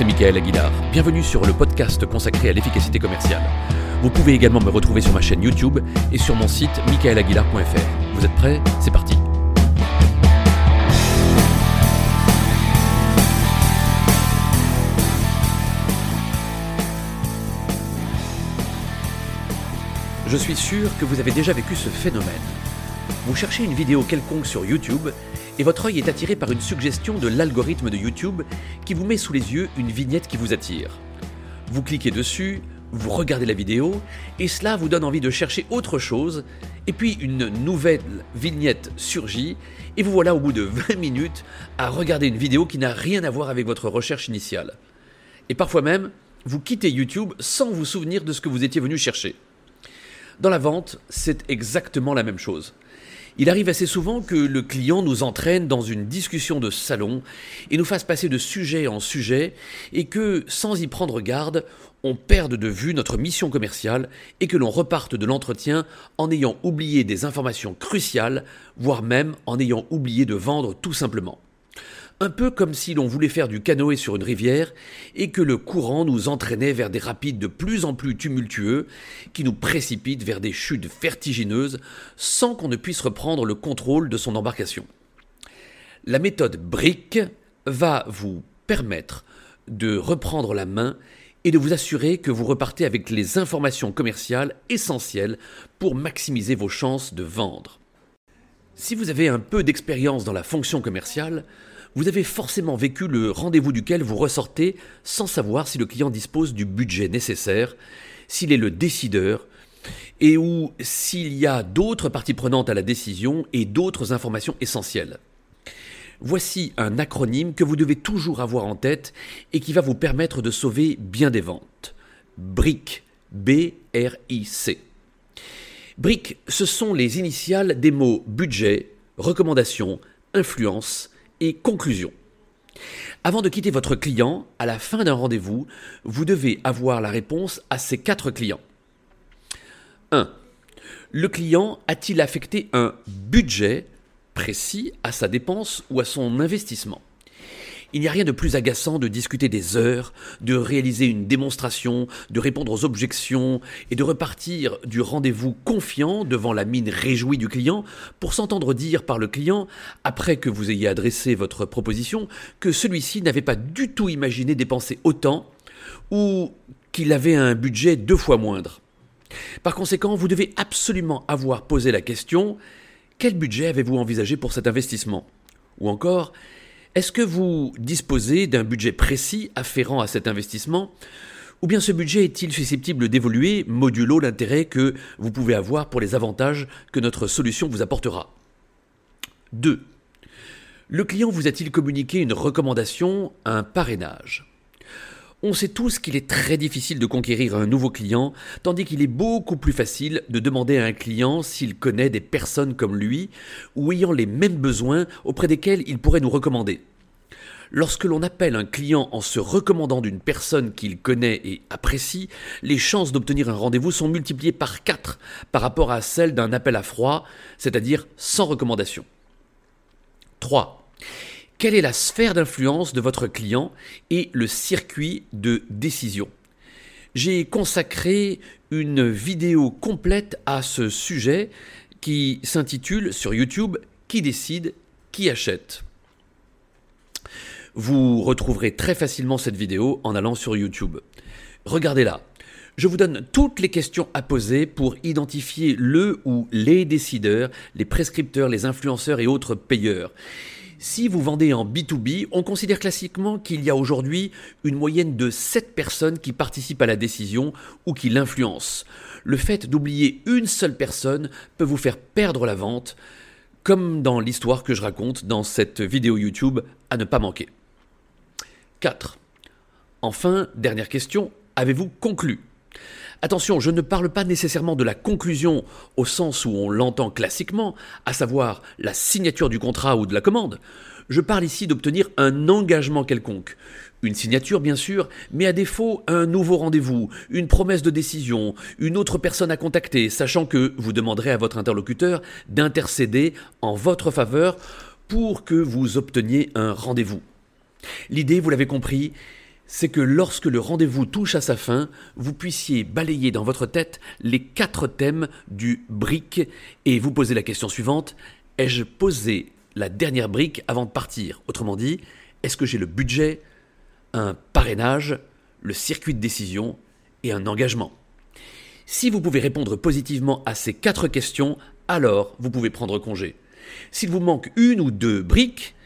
c'est Michael Aguilar. Bienvenue sur le podcast consacré à l'efficacité commerciale. Vous pouvez également me retrouver sur ma chaîne YouTube et sur mon site michaelaguilar.fr. Vous êtes prêts? C'est parti Je suis sûr que vous avez déjà vécu ce phénomène. Vous cherchez une vidéo quelconque sur YouTube et votre œil est attiré par une suggestion de l'algorithme de YouTube qui vous met sous les yeux une vignette qui vous attire. Vous cliquez dessus, vous regardez la vidéo, et cela vous donne envie de chercher autre chose, et puis une nouvelle vignette surgit, et vous voilà au bout de 20 minutes à regarder une vidéo qui n'a rien à voir avec votre recherche initiale. Et parfois même, vous quittez YouTube sans vous souvenir de ce que vous étiez venu chercher. Dans la vente, c'est exactement la même chose. Il arrive assez souvent que le client nous entraîne dans une discussion de salon et nous fasse passer de sujet en sujet et que, sans y prendre garde, on perde de vue notre mission commerciale et que l'on reparte de l'entretien en ayant oublié des informations cruciales, voire même en ayant oublié de vendre tout simplement un peu comme si l'on voulait faire du canoë sur une rivière et que le courant nous entraînait vers des rapides de plus en plus tumultueux qui nous précipitent vers des chutes vertigineuses sans qu'on ne puisse reprendre le contrôle de son embarcation. La méthode BRIC va vous permettre de reprendre la main et de vous assurer que vous repartez avec les informations commerciales essentielles pour maximiser vos chances de vendre. Si vous avez un peu d'expérience dans la fonction commerciale, vous avez forcément vécu le rendez-vous duquel vous ressortez sans savoir si le client dispose du budget nécessaire, s'il est le décideur, et ou s'il y a d'autres parties prenantes à la décision et d'autres informations essentielles. Voici un acronyme que vous devez toujours avoir en tête et qui va vous permettre de sauver bien des ventes. BRIC. B-R-I-C. BRIC, ce sont les initiales des mots budget, recommandation, influence et conclusion. Avant de quitter votre client, à la fin d'un rendez-vous, vous devez avoir la réponse à ces quatre clients. 1. Le client a-t-il affecté un budget précis à sa dépense ou à son investissement? Il n'y a rien de plus agaçant de discuter des heures, de réaliser une démonstration, de répondre aux objections et de repartir du rendez-vous confiant devant la mine réjouie du client pour s'entendre dire par le client, après que vous ayez adressé votre proposition, que celui-ci n'avait pas du tout imaginé dépenser autant ou qu'il avait un budget deux fois moindre. Par conséquent, vous devez absolument avoir posé la question quel budget avez-vous envisagé pour cet investissement? Ou encore, est-ce que vous disposez d'un budget précis afférent à cet investissement ou bien ce budget est-il susceptible d'évoluer modulo l'intérêt que vous pouvez avoir pour les avantages que notre solution vous apportera? 2. Le client vous a-t-il communiqué une recommandation, un parrainage? On sait tous qu'il est très difficile de conquérir un nouveau client, tandis qu'il est beaucoup plus facile de demander à un client s'il connaît des personnes comme lui ou ayant les mêmes besoins auprès desquels il pourrait nous recommander. Lorsque l'on appelle un client en se recommandant d'une personne qu'il connaît et apprécie, les chances d'obtenir un rendez-vous sont multipliées par 4 par rapport à celles d'un appel à froid, c'est-à-dire sans recommandation. 3. Quelle est la sphère d'influence de votre client et le circuit de décision? J'ai consacré une vidéo complète à ce sujet qui s'intitule sur YouTube Qui décide, qui achète? Vous retrouverez très facilement cette vidéo en allant sur YouTube. Regardez-la. Je vous donne toutes les questions à poser pour identifier le ou les décideurs, les prescripteurs, les influenceurs et autres payeurs. Si vous vendez en B2B, on considère classiquement qu'il y a aujourd'hui une moyenne de 7 personnes qui participent à la décision ou qui l'influencent. Le fait d'oublier une seule personne peut vous faire perdre la vente, comme dans l'histoire que je raconte dans cette vidéo YouTube à ne pas manquer. 4. Enfin, dernière question, avez-vous conclu? Attention, je ne parle pas nécessairement de la conclusion au sens où on l'entend classiquement, à savoir la signature du contrat ou de la commande. Je parle ici d'obtenir un engagement quelconque. Une signature, bien sûr, mais à défaut, un nouveau rendez-vous, une promesse de décision, une autre personne à contacter, sachant que vous demanderez à votre interlocuteur d'intercéder en votre faveur pour que vous obteniez un rendez-vous. L'idée, vous l'avez compris, c'est que lorsque le rendez-vous touche à sa fin, vous puissiez balayer dans votre tête les quatre thèmes du brick. Et vous poser la question suivante. Ai-je posé la dernière brique avant de partir? Autrement dit, est-ce que j'ai le budget, un parrainage, le circuit de décision et un engagement? Si vous pouvez répondre positivement à ces quatre questions, alors vous pouvez prendre congé. S'il vous manque une ou deux briques,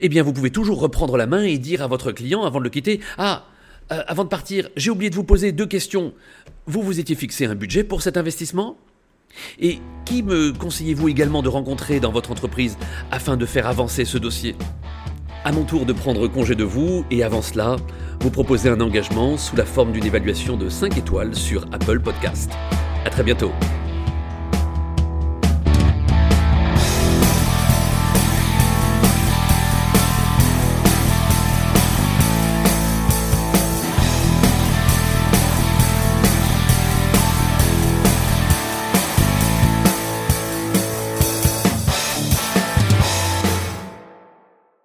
eh bien vous pouvez toujours reprendre la main et dire à votre client avant de le quitter Ah, euh, avant de partir, j'ai oublié de vous poser deux questions. Vous vous étiez fixé un budget pour cet investissement? Et qui me conseillez-vous également de rencontrer dans votre entreprise afin de faire avancer ce dossier? À mon tour de prendre congé de vous et avant cela, vous proposer un engagement sous la forme d'une évaluation de 5 étoiles sur Apple Podcast. À très bientôt.